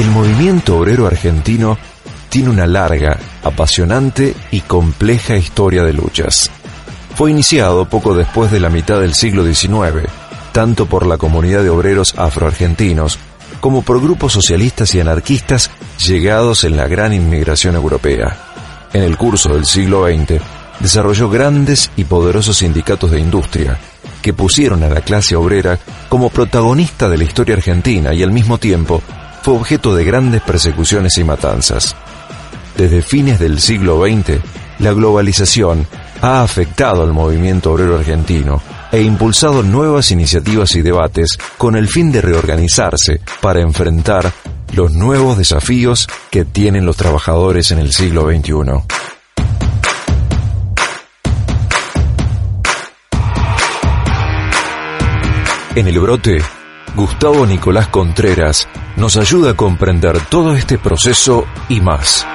El movimiento obrero argentino tiene una larga, apasionante y compleja historia de luchas. Fue iniciado poco después de la mitad del siglo XIX, tanto por la comunidad de obreros afroargentinos como por grupos socialistas y anarquistas llegados en la gran inmigración europea. En el curso del siglo XX, desarrolló grandes y poderosos sindicatos de industria, que pusieron a la clase obrera como protagonista de la historia argentina y al mismo tiempo fue objeto de grandes persecuciones y matanzas. Desde fines del siglo XX, la globalización ha afectado al movimiento obrero argentino e impulsado nuevas iniciativas y debates con el fin de reorganizarse para enfrentar los nuevos desafíos que tienen los trabajadores en el siglo XXI. En el brote, Gustavo Nicolás Contreras nos ayuda a comprender todo este proceso y más.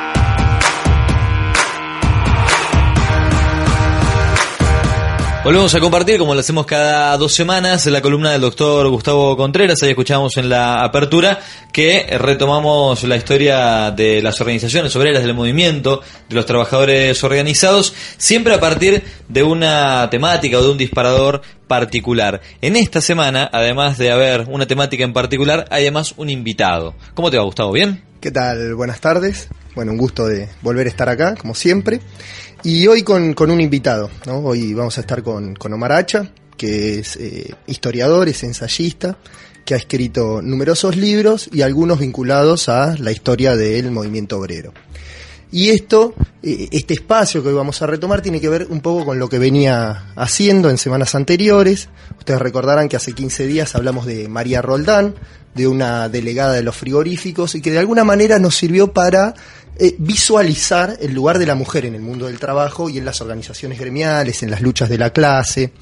Volvemos a compartir, como lo hacemos cada dos semanas, la columna del doctor Gustavo Contreras. Ahí escuchamos en la apertura que retomamos la historia de las organizaciones obreras del movimiento, de los trabajadores organizados, siempre a partir de una temática o de un disparador particular. En esta semana, además de haber una temática en particular, hay además un invitado. ¿Cómo te va, Gustavo? ¿Bien? ¿Qué tal? Buenas tardes. Bueno, un gusto de volver a estar acá, como siempre. Y hoy con, un invitado, ¿no? Hoy vamos a estar con, Omar Hacha, que es eh, historiador, es ensayista, que ha escrito numerosos libros y algunos vinculados a la historia del movimiento obrero. Y esto, eh, este espacio que hoy vamos a retomar tiene que ver un poco con lo que venía haciendo en semanas anteriores. Ustedes recordarán que hace 15 días hablamos de María Roldán, de una delegada de los frigoríficos, y que de alguna manera nos sirvió para eh, visualizar el lugar de la mujer en el mundo del trabajo y en las organizaciones gremiales, en las luchas de la clase.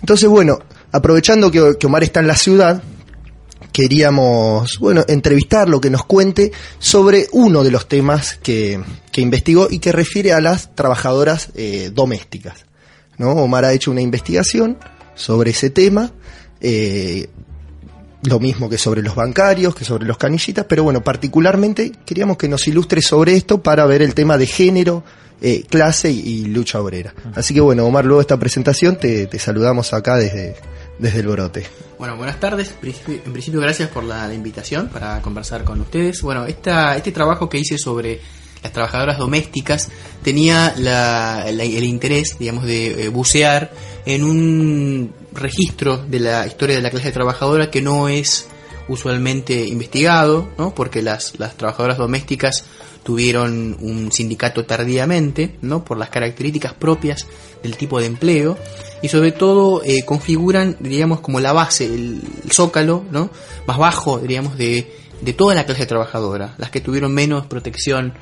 Entonces, bueno, aprovechando que, Omar está en la ciudad, queríamos, bueno, entrevistarlo, que nos cuente sobre uno de los temas que, investigó y que refiere a las trabajadoras eh, domésticas. ¿no? Omar ha hecho una investigación sobre ese tema, eh, lo mismo que sobre los bancarios, que sobre los canillitas, pero bueno, particularmente queríamos que nos ilustre sobre esto para ver el tema de género, eh, clase y, lucha obrera. Así que bueno, Omar, luego de esta presentación te, saludamos acá desde, desde el brote. Bueno, buenas tardes. En principio, gracias por la, invitación para conversar con ustedes. Bueno, esta, este trabajo que hice sobre las trabajadoras domésticas tenía el interés, digamos, de eh, bucear en un registro de la historia de la clase trabajadora que no es usualmente investigado, ¿no? porque las, las trabajadoras domésticas tuvieron un sindicato tardíamente, ¿no? por las características propias del tipo de empleo, y sobre todo eh, configuran, diríamos, como la base, el, zócalo, ¿no? más bajo, diríamos, de, de toda la clase trabajadora, las que tuvieron menos protección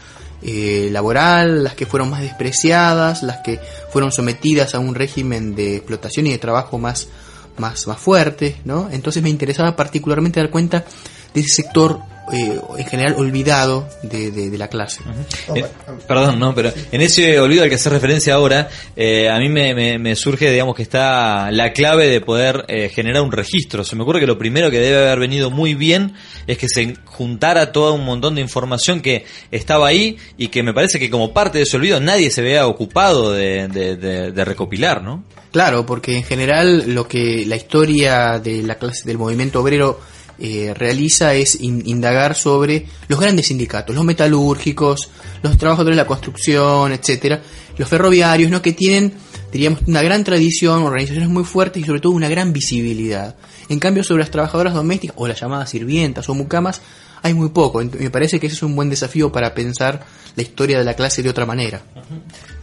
eh, laboral, las que fueron más despreciadas, las que fueron sometidas a un régimen de explotación y de trabajo más, más, más fuerte, ¿no? Entonces me interesaba particularmente dar cuenta de ese sector eh, en general olvidado de, de, la clase. Eh, perdón, no, pero en ese olvido al que hace referencia ahora, eh, a mí me, me, surge, digamos, que está la clave de poder generar un registro. Se me ocurre que lo primero que debe haber venido muy bien es que se juntara todo un montón de información que estaba ahí y que me parece que como parte de ese olvido nadie se vea ocupado de, de recopilar, ¿no? Claro, porque en general lo que la historia de la clase del movimiento obrero eh, realiza es indagar sobre los grandes sindicatos, los metalúrgicos, los trabajadores de la construcción, etcétera, los ferroviarios, ¿no? que tienen diríamos, una gran tradición, organizaciones muy fuertes y sobre todo una gran visibilidad. En cambio, sobre las trabajadoras domésticas o las llamadas sirvientas o mucamas, hay muy poco. Me parece que ese es un buen desafío para pensar la historia de la clase de otra manera.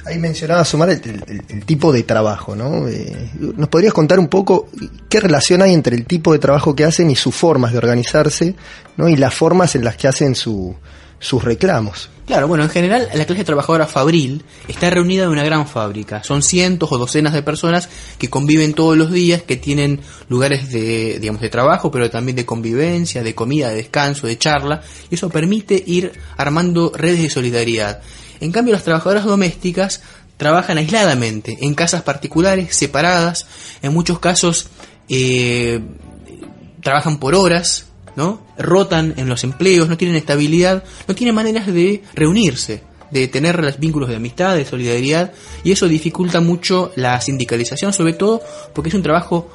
Ahí mencionaba Sumar el, tipo de trabajo, ¿no? Eh, ¿Nos podrías contar un poco qué relación hay entre el tipo de trabajo que hacen y sus formas de organizarse, ¿no? Y las formas en las que hacen su, sus reclamos. Claro, bueno, en general la clase trabajadora fabril está reunida en una gran fábrica. Son cientos o docenas de personas que conviven todos los días, que tienen lugares de, digamos, de trabajo, pero también de convivencia, de comida, de descanso, de charla, y eso permite ir armando redes de solidaridad. En cambio, las trabajadoras domésticas trabajan aisladamente, en casas particulares, separadas, en muchos casos eh, trabajan por horas, ¿no? Rotan en los empleos, no tienen estabilidad, no tienen maneras de reunirse, de tener los vínculos de amistad, de solidaridad, y eso dificulta mucho la sindicalización, sobre todo porque es un trabajo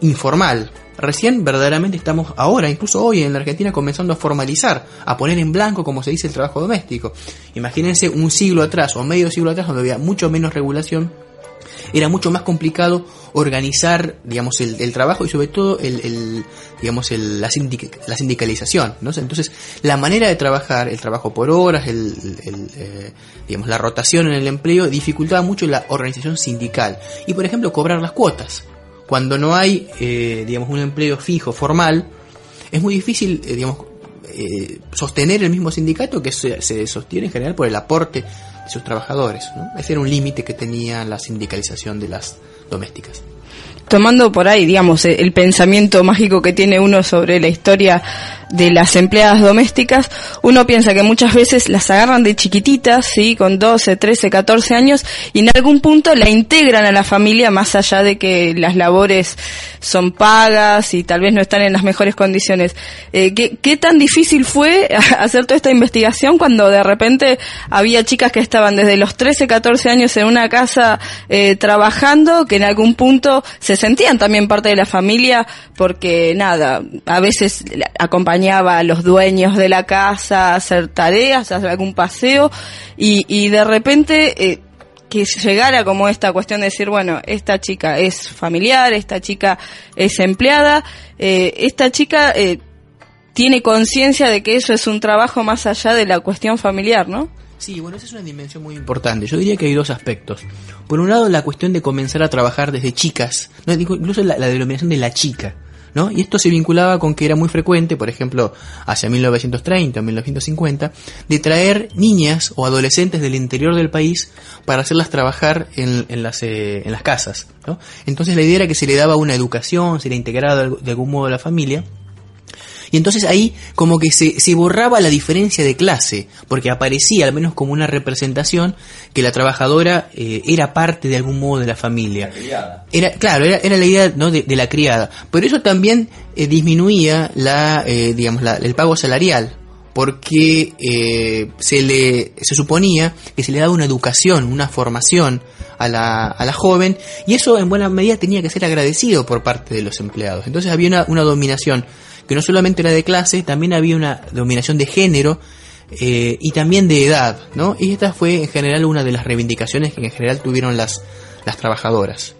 informal. Recién verdaderamente estamos ahora, incluso hoy en la Argentina, comenzando a formalizar, a poner en blanco, como se dice, el trabajo doméstico. Imagínense un siglo atrás o medio siglo atrás, donde había mucho menos regulación, era mucho más complicado organizar, digamos, el, trabajo y sobre todo el, digamos, el, la, sindicalización, ¿no? Entonces, la manera de trabajar, el trabajo por horas, el, eh, digamos, la rotación en el empleo dificultaba mucho la organización sindical y, por ejemplo, cobrar las cuotas. Cuando no hay, eh, digamos, un empleo fijo, formal, es muy difícil, eh, digamos, sostener el mismo sindicato que se, se sostiene en general por el aporte sus trabajadores. Ese era un límite que tenía la sindicalización de las domésticas tomando por ahí, digamos, el pensamiento mágico que tiene uno sobre la historia de las empleadas domésticas, uno piensa que muchas veces las agarran de chiquititas, ¿sí? Con 12, 13, 14 años y en algún punto la integran a la familia más allá de que las labores son pagas y tal vez no están en las mejores condiciones. Eh, ¿qué, ¿Qué tan difícil fue hacer toda esta investigación cuando de repente había chicas que estaban desde los 13, 14 años en una casa eh, trabajando que en algún punto se sentían también parte de la familia porque nada, a veces acompañaban a los dueños de la casa hacer tareas, a hacer algún paseo y, y de repente eh, que llegara como esta cuestión de decir, bueno, esta chica es familiar, esta chica es empleada, eh, esta chica eh, tiene conciencia de que eso es un trabajo más allá de la cuestión familiar, ¿no? Sí, bueno, esa es una dimensión muy importante. Yo diría que hay dos aspectos. Por un lado, la cuestión de comenzar a trabajar desde chicas, no, incluso la denominación de la chica. ¿No? Y esto se vinculaba con que era muy frecuente, por ejemplo, hacia 1930 o 1950, de traer niñas o adolescentes del interior del país para hacerlas trabajar en, las, eh, en las casas. Entonces la idea era que se le daba una educación, se le integraba de algún modo a la familia, y entonces ahí como que se, se borraba la diferencia de clase, porque aparecía al menos como una representación que la trabajadora eh, era parte de algún modo de la familia. Era, claro, era, era la idea ¿no? de, la criada. Pero eso también eh, disminuía la, eh, digamos, la, el pago salarial porque se le se suponía que se le daba una educación, una formación a la, a la joven y eso en buena medida tenía que ser agradecido por parte de los empleados. Entonces había una, una dominación que no solamente era de clase, también había una dominación de género eh, y también de edad, ¿no? Y esta fue en general una de las reivindicaciones que en general tuvieron las, las trabajadoras.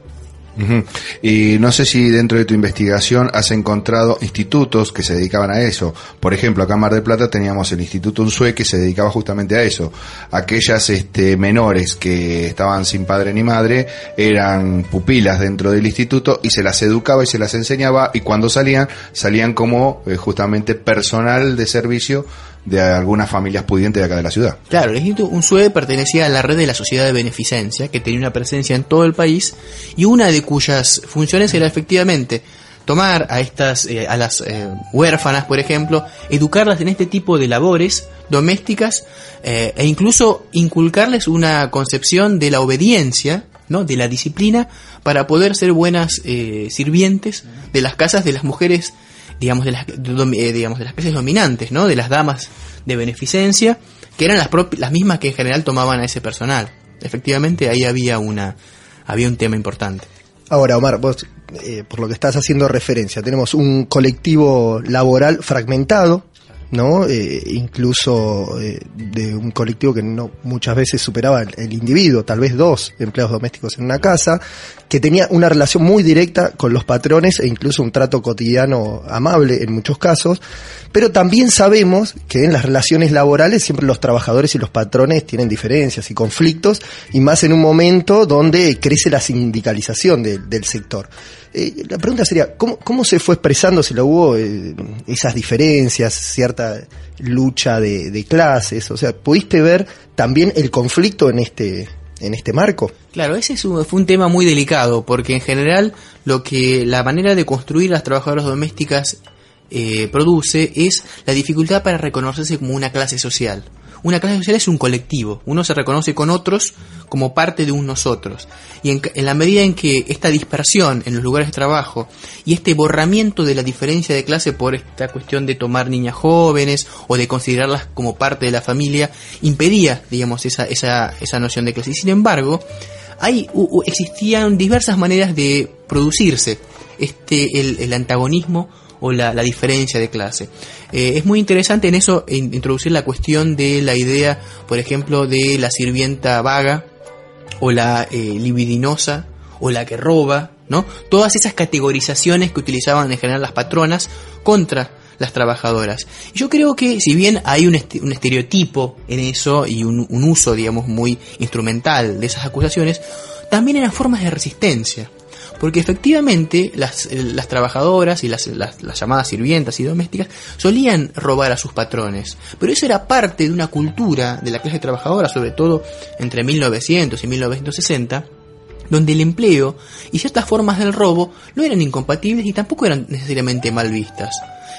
Y no sé si dentro de tu investigación has encontrado institutos que se dedicaban a eso. Por ejemplo, acá en Mar del Plata teníamos el Instituto Unsue que se dedicaba justamente a eso. Aquellas este, menores que estaban sin padre ni madre eran pupilas dentro del instituto y se las educaba y se las enseñaba y cuando salían, salían como eh, justamente personal de servicio de algunas familias pudientes de acá de la ciudad. Claro, el Instituto UNSUE pertenecía a la red de la Sociedad de Beneficencia, que tenía una presencia en todo el país, y una de cuyas funciones era efectivamente tomar a estas, eh, a las eh, huérfanas, por ejemplo, educarlas en este tipo de labores domésticas eh, e incluso inculcarles una concepción de la obediencia, ¿no? de la disciplina, para poder ser buenas sirvientes de las casas de las mujeres digamos, de las, eh, digamos, de las clases dominantes, ¿no? De las damas de beneficencia, que eran las, las mismas que en general tomaban a ese personal. Efectivamente, ahí había, una, había un tema importante. Ahora, Omar, vos, eh, por lo que estás haciendo referencia, tenemos un colectivo laboral fragmentado, ¿no? Eh, incluso eh, de un colectivo que no muchas veces superaba el, individuo, tal vez dos empleados domésticos en una casa, que tenía una relación muy directa con los patrones e incluso un trato cotidiano amable en muchos casos, pero también sabemos que en las relaciones laborales siempre los trabajadores y los patrones tienen diferencias y conflictos, y más en un momento donde crece la sindicalización de- del sector. Eh, la pregunta sería, ¿cómo, ¿cómo se fue expresando si lo hubo eh, esas diferencias, cierta lucha de, de clases? O sea, ¿pudiste ver también el conflicto en este, en este marco? Claro, ese es un- fue un tema muy delicado, porque en general lo que la manera de construir las trabajadoras domésticas eh, produce es la dificultad para reconocerse como una clase social. Una clase social es un colectivo, uno se reconoce con otros como parte de un nosotros. Y en, la medida en que esta dispersión en los lugares de trabajo y este borramiento de la diferencia de clase por esta cuestión de tomar niñas jóvenes o de considerarlas como parte de la familia impedía, digamos, esa, esa, esa noción de clase. Y sin embargo, hay, existían diversas maneras de producirse este, el, el antagonismo o la, la diferencia de clase. Eh, es muy interesante en eso in- introducir la cuestión de la idea, por ejemplo, de la sirvienta vaga o la eh, libidinosa o la que roba, ¿no? Todas esas categorizaciones que utilizaban en general las patronas contra las trabajadoras. Y yo creo que si bien hay un, un estereotipo en eso y un, un uso, digamos, muy instrumental de esas acusaciones, también eran formas de resistencia. Porque efectivamente las, las trabajadoras y las, las- las llamadas sirvientas y domésticas solían robar a sus patrones. Pero eso era parte de una cultura de la clase trabajadora, sobre todo entre 1900 y 1960, donde el empleo y ciertas formas del robo no eran incompatibles y tampoco eran necesariamente mal vistas.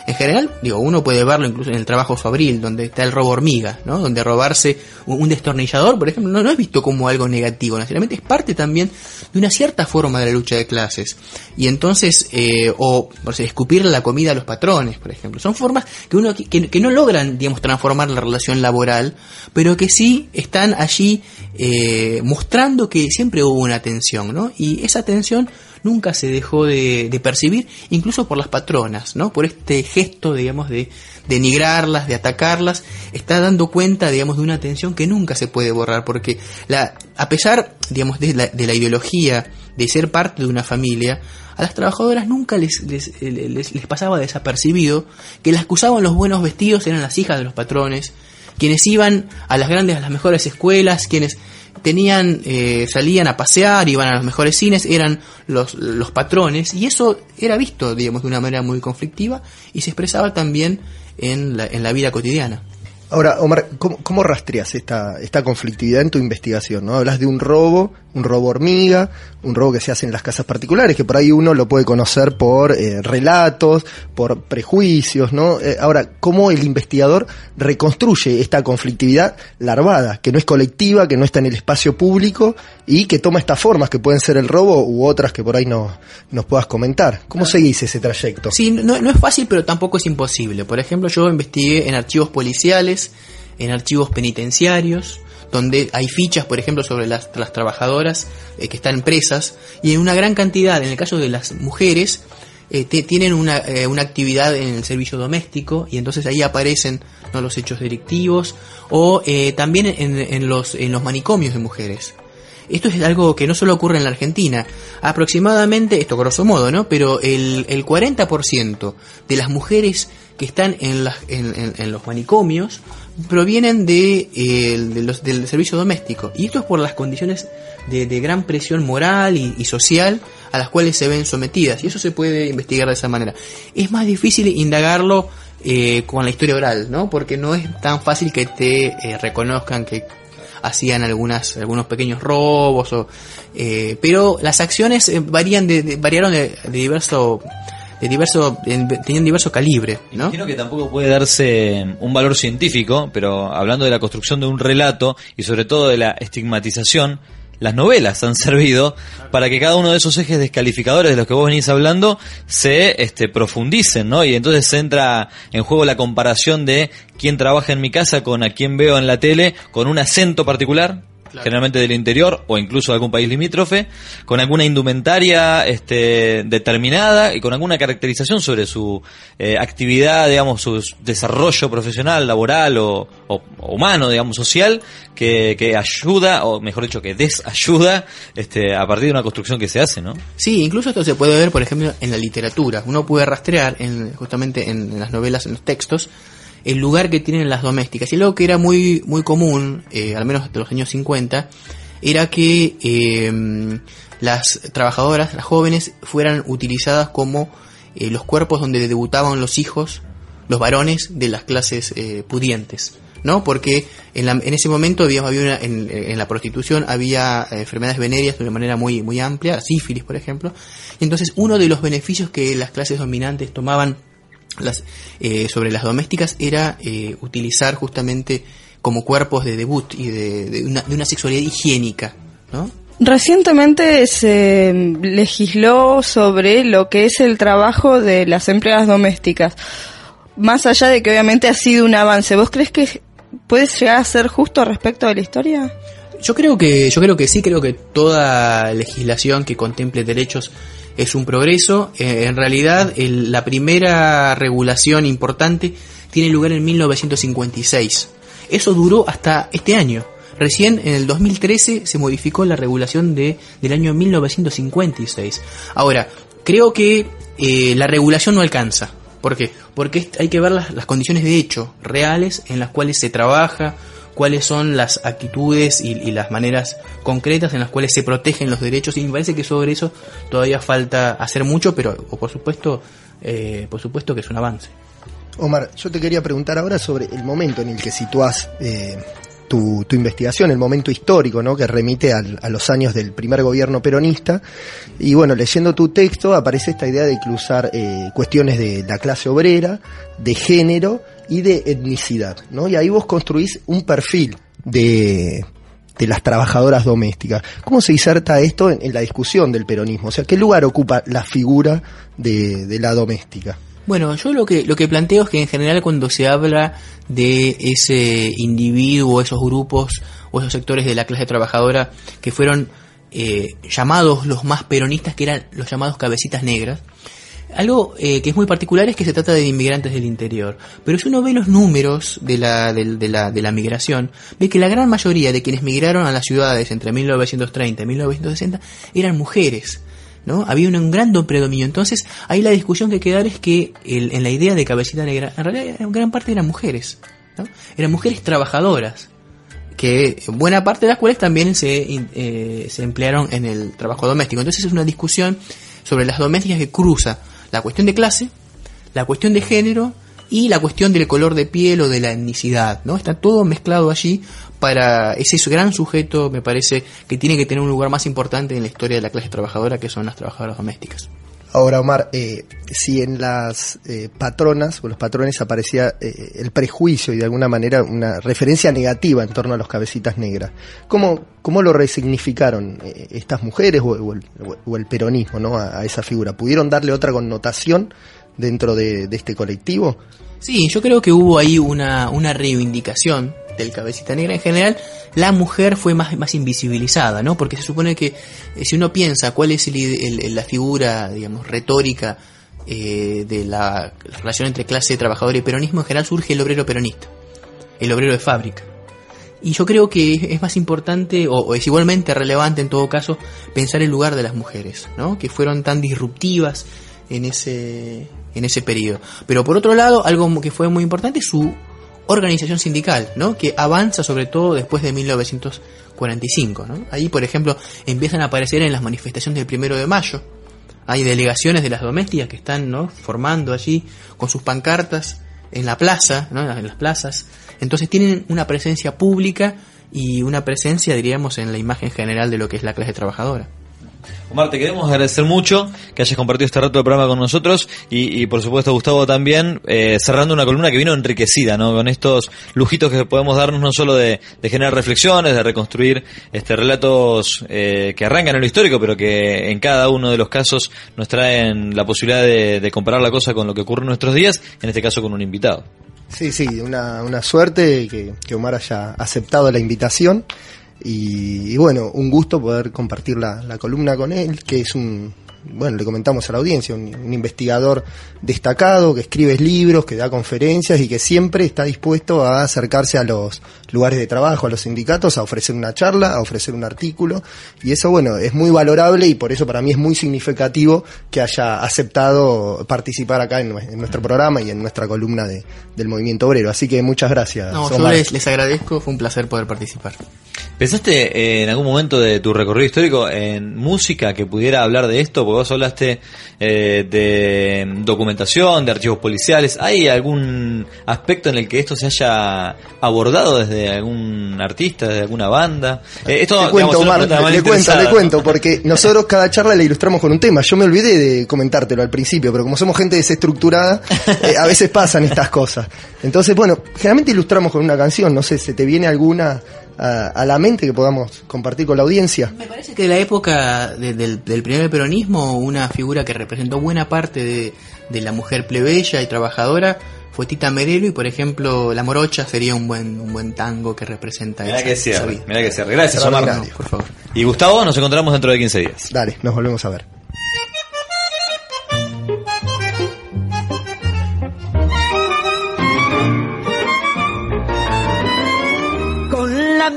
En general, digo, uno puede verlo incluso en el trabajo fabril, donde está el robo hormiga, ¿no? Donde robarse un destornillador, por ejemplo, no, no es visto como algo negativo, necesariamente es parte también de una cierta forma de la lucha de clases. Y entonces, eh, o, por sea, escupirle la comida a los patrones, por ejemplo, son formas que uno que, que no logran, digamos, transformar la relación laboral, pero que sí están allí eh, mostrando que siempre hubo una tensión, ¿no? Y esa tensión nunca se dejó de, de percibir, incluso por las patronas, ¿no? Por este gesto, digamos, de denigrarlas, de atacarlas, está dando cuenta, digamos, de una tensión que nunca se puede borrar, porque la, a pesar, digamos, de la, de la ideología de ser parte de una familia, a las trabajadoras nunca les, les, les, les pasaba desapercibido que las que usaban los buenos vestidos eran las hijas de los patrones, quienes iban a las grandes, a las mejores escuelas, quienes tenían, eh, salían a pasear, iban a los mejores cines, eran los, los patrones, y eso era visto, digamos, de una manera muy conflictiva y se expresaba también en la, en la vida cotidiana. Ahora, Omar, ¿cómo, cómo rastreas esta, esta conflictividad en tu investigación? ¿no? Hablas de un robo, un robo hormiga, un robo que se hace en las casas particulares, que por ahí uno lo puede conocer por eh, relatos, por prejuicios, ¿no? Eh, ahora, ¿cómo el investigador reconstruye esta conflictividad larvada, que no es colectiva, que no está en el espacio público y que toma estas formas que pueden ser el robo u otras que por ahí no, nos puedas comentar? ¿Cómo seguís ese trayecto? Sí, no, no es fácil, pero tampoco es imposible. Por ejemplo, yo investigué en archivos policiales, en archivos penitenciarios, donde hay fichas, por ejemplo, sobre las, trabajadoras eh, que están presas, y en una gran cantidad, en el caso de las mujeres, eh, tienen una, eh, una actividad en el servicio doméstico, y entonces ahí aparecen los hechos delictivos, o también en, en los, en los manicomios de mujeres. Esto es algo que no solo ocurre en la Argentina. Aproximadamente, esto grosso modo, ¿no? Pero el, el 40% de las mujeres que están en, las, en, en- los manicomios provienen eh, de los, del servicio doméstico. Y esto es por las condiciones de, de gran presión moral y, y social a las cuales se ven sometidas. Y eso se puede investigar de esa manera. Es más difícil indagarlo eh, con la historia oral, ¿no? Porque no es tan fácil que te eh, reconozcan que hacían algunas algunos pequeños robos pero las acciones varían de, variaron de diverso de diverso en- tenían diverso calibre ¿no? Imagino que tampoco puede darse un valor científico, pero hablando de la construcción de un relato y sobre todo de la estigmatización, las novelas han servido para que cada uno de esos ejes descalificadores de los que vos venís hablando se este, profundicen, ¿no? Y entonces entra en juego la comparación de quién trabaja en mi casa con a quién veo en la tele con un acento particular, generalmente del interior o incluso de algún país limítrofe, con alguna indumentaria este, determinada y con alguna caracterización sobre su eh, actividad, digamos, su desarrollo profesional, laboral o, o- o humano, digamos, social, que, que ayuda, o mejor dicho, que desayuda este, a partir de una construcción que se hace, ¿no? Sí, incluso esto se puede ver, por ejemplo, en la literatura. Uno puede rastrear, en, justamente en, en las novelas, en los textos, el lugar que tienen las domésticas. Y algo que era muy, muy común, eh, al menos de los años 50, era que eh, las trabajadoras, las jóvenes, fueran utilizadas como eh, los cuerpos donde debutaban los hijos, los varones de las clases eh, pudientes. ¿no? Porque en, la- en ese momento había, había una- en, en la prostitución había eh, enfermedades venéreas de una manera muy, muy amplia, sífilis, por ejemplo. Entonces, uno de los beneficios que las clases dominantes tomaban las, eh, sobre las domésticas era eh, utilizar justamente como cuerpos de debut y de, de una, de una sexualidad higiénica, ¿no? Recientemente se legisló sobre lo que es el trabajo de las empleadas domésticas. Más allá de que obviamente ha sido un avance, ¿vos crees que puedes llegar a ser justo respecto de la historia? Yo creo que, yo creo que sí, creo que toda legislación que contemple derechos es un progreso. Eh, en realidad, el- la primera regulación importante tiene lugar en 1956. Eso duró hasta este año. Recién en el 2013 se modificó la regulación de, del año 1956. Ahora, creo que eh, la regulación no alcanza. ¿Por qué? Porque hay que ver las, las condiciones de hecho reales en las cuales se trabaja, cuáles son las actitudes y, las maneras concretas en las cuales se protegen los derechos y me parece que sobre eso todavía falta hacer mucho, pero por supuesto, eh, por supuesto que es un avance. Omar, yo te quería preguntar ahora sobre el momento en el que situás eh, tu, tu investigación, el momento histórico, ¿no? Que remite a los años del primer gobierno peronista. Y bueno, leyendo tu texto aparece esta idea de cruzar eh, cuestiones de la clase obrera, de género y de etnicidad, ¿no? Y ahí vos construís un perfil de, de las trabajadoras domésticas. ¿Cómo se inserta esto en, la discusión del peronismo? O sea, ¿qué lugar ocupa la figura de, de la doméstica? Bueno, yo lo que, lo que planteo es que en general cuando se habla de ese individuo, esos grupos o esos sectores de la clase trabajadora que fueron eh, llamados los más peronistas, que eran los llamados cabecitas negras, algo eh, que es muy particular es que se trata de inmigrantes del interior. Pero si uno ve los números de la, del- de, la, de la migración, ve que la gran mayoría de quienes migraron a las ciudades entre 1930 y 1960 eran mujeres. ¿no? Había un, gran predominio. Entonces, ahí la discusión que hay que dar es que el- en la idea de cabecita negra, en realidad en gran parte eran mujeres. ¿no? Eran mujeres trabajadoras que buena parte de las cuales también se, eh, se emplearon en el trabajo doméstico. Entonces es una discusión sobre las domésticas que cruza la cuestión de clase, la cuestión de género y la cuestión del color de piel o de la etnicidad, ¿no? Está todo mezclado allí para ese gran sujeto, me parece, que tiene que tener un lugar más importante en la historia de la clase trabajadora, que son las trabajadoras domésticas. Ahora, Omar, eh, si en las eh, patronas o los patrones aparecía eh, el prejuicio y de alguna manera una referencia negativa en torno a los cabecitas negras, ¿cómo, cómo lo resignificaron eh, estas mujeres o, el, peronismo ¿no? a, a esa figura? ¿Pudieron darle otra connotación dentro de, de este colectivo? Sí, yo creo que hubo ahí una, una reivindicación del cabecita negra. En general, la mujer fue más, más invisibilizada, ¿no? Porque se supone que eh, si uno piensa cuál es la figura, digamos, retórica eh, de la relación entre clase trabajadora y peronismo, en general surge el obrero peronista, el obrero de fábrica. Y yo creo que es más importante, o, es igualmente relevante en todo caso, pensar el lugar de las mujeres, ¿no? Que fueron tan disruptivas en ese, en ese periodo. Pero por otro lado, algo que fue muy importante su organización sindical, ¿no? Que avanza sobre todo después de 1945, ¿no? Ahí, por ejemplo, empiezan a aparecer en las manifestaciones del primero de mayo. Hay delegaciones de las domésticas que están, ¿no? Formando allí con sus pancartas en la plaza, ¿no? En las plazas. Entonces tienen una presencia pública y una presencia, diríamos, en la imagen general de lo que es la clase trabajadora. Omar, te queremos agradecer mucho que hayas compartido este rato de programa con nosotros y, y, por supuesto Gustavo también, eh, cerrando una columna que vino enriquecida, ¿no? Con estos lujitos que podemos darnos no solo de, generar reflexiones, de reconstruir este relatos eh, que arrancan en lo histórico, pero que en cada uno de los casos nos traen la posibilidad de, comparar la cosa con lo que ocurre en nuestros días, en este caso con un invitado. Sí, sí, una, una suerte que Omar haya aceptado la invitación. Y, y bueno, un gusto poder compartir la, la columna con él, que es un, bueno, le comentamos a la audiencia, un, un, investigador destacado que escribe libros, que da conferencias y que siempre está dispuesto a acercarse a los lugares de trabajo, a los sindicatos, a ofrecer una charla, a ofrecer un artículo. Y eso, bueno, es muy valorable y por eso para mí es muy significativo que haya aceptado participar acá en, en nuestro programa y en nuestra columna de, del movimiento obrero. Así que muchas gracias. No, yo les, les agradezco, fue un placer poder participar. ¿Pensaste en algún momento de tu recorrido histórico en música que pudiera hablar de esto? Vos hablaste eh, de documentación, de archivos policiales. ¿Hay algún aspecto en el que esto se haya abordado desde algún artista, desde alguna banda? Eh, esto, te cuento, Omar, le cuento, le cuento, porque nosotros cada charla le ilustramos con un tema. Yo me olvidé de comentártelo al principio, pero como somos gente desestructurada, eh, a veces pasan estas cosas. Entonces, bueno, generalmente ilustramos con una canción. No sé, ¿se te viene alguna a, a, la mente que podamos compartir con la audiencia. Me parece que de la época de, del, del, primer peronismo, una figura que representó buena parte de, de, la mujer plebeya y trabajadora fue Tita Merelo y por ejemplo La Morocha sería un buen un buen tango que representa mirá esa, que cierre, esa mirá que cierre. Gracias, Omar. Por favor. Y Gustavo, nos encontramos dentro de 15 días. Dale, nos volvemos a ver.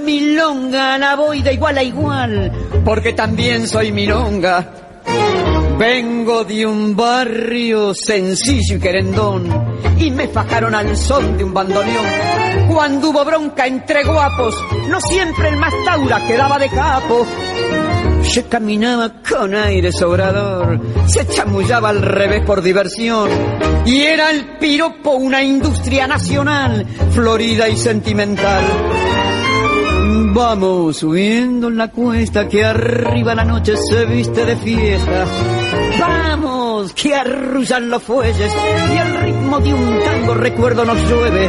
Milonga la voy de igual a igual, porque también soy milonga. Vengo de un barrio sencillo y querendón, y me fajaron al son de un bandoneón. Cuando hubo bronca entre guapos, no siempre el más taura quedaba de capo. Se caminaba con aire sobrador, se chamullaba al revés por diversión, y era el piropo una industria nacional, florida y sentimental. Vamos subiendo la cuesta que arriba la noche se viste de fiesta. Vamos, que arrullan los fuelles y al ritmo de un tango recuerdo nos llueve.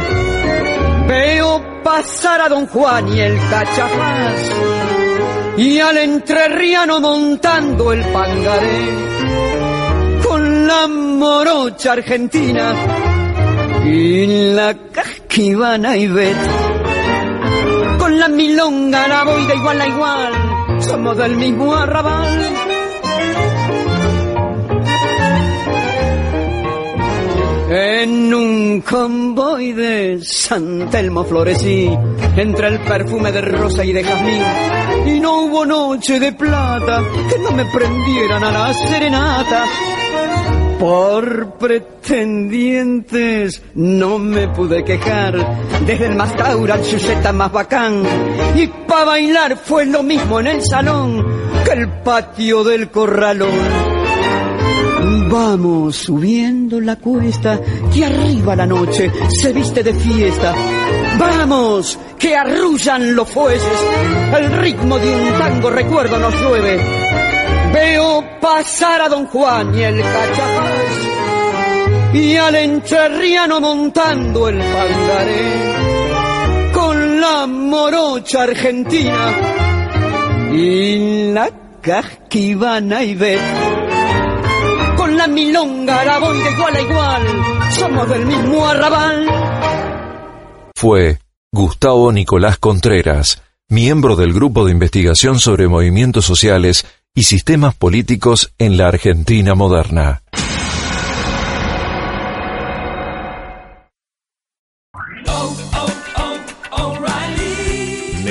Veo pasar a Don Juan y el cachafaz y al entrerriano montando el pangaré con la morocha argentina y la casquivana y bet la milonga la voy de igual a igual, somos del mismo arrabal. En un convoy de San Telmo florecí, entre el perfume de rosa y de jazmín, y no hubo noche de plata que no me prendieran a la serenata. Por pretendientes no me pude quejar, desde el más taura al más bacán, y pa' bailar fue lo mismo en el salón que el patio del corralón. Vamos subiendo la cuesta, que arriba la noche se viste de fiesta. Vamos, que arrullan los fuelles, el ritmo de un tango recuerdo nos llueve. Veo pasar a Don Juan y el cachapaz y al entrerriano montando el pangaré con la morocha argentina y la casquivana y bet con la milonga voy de igual a igual somos del mismo arrabal. Fue Gustavo Nicolás Contreras miembro del grupo de investigación sobre movimientos sociales y sistemas políticos en la Argentina moderna.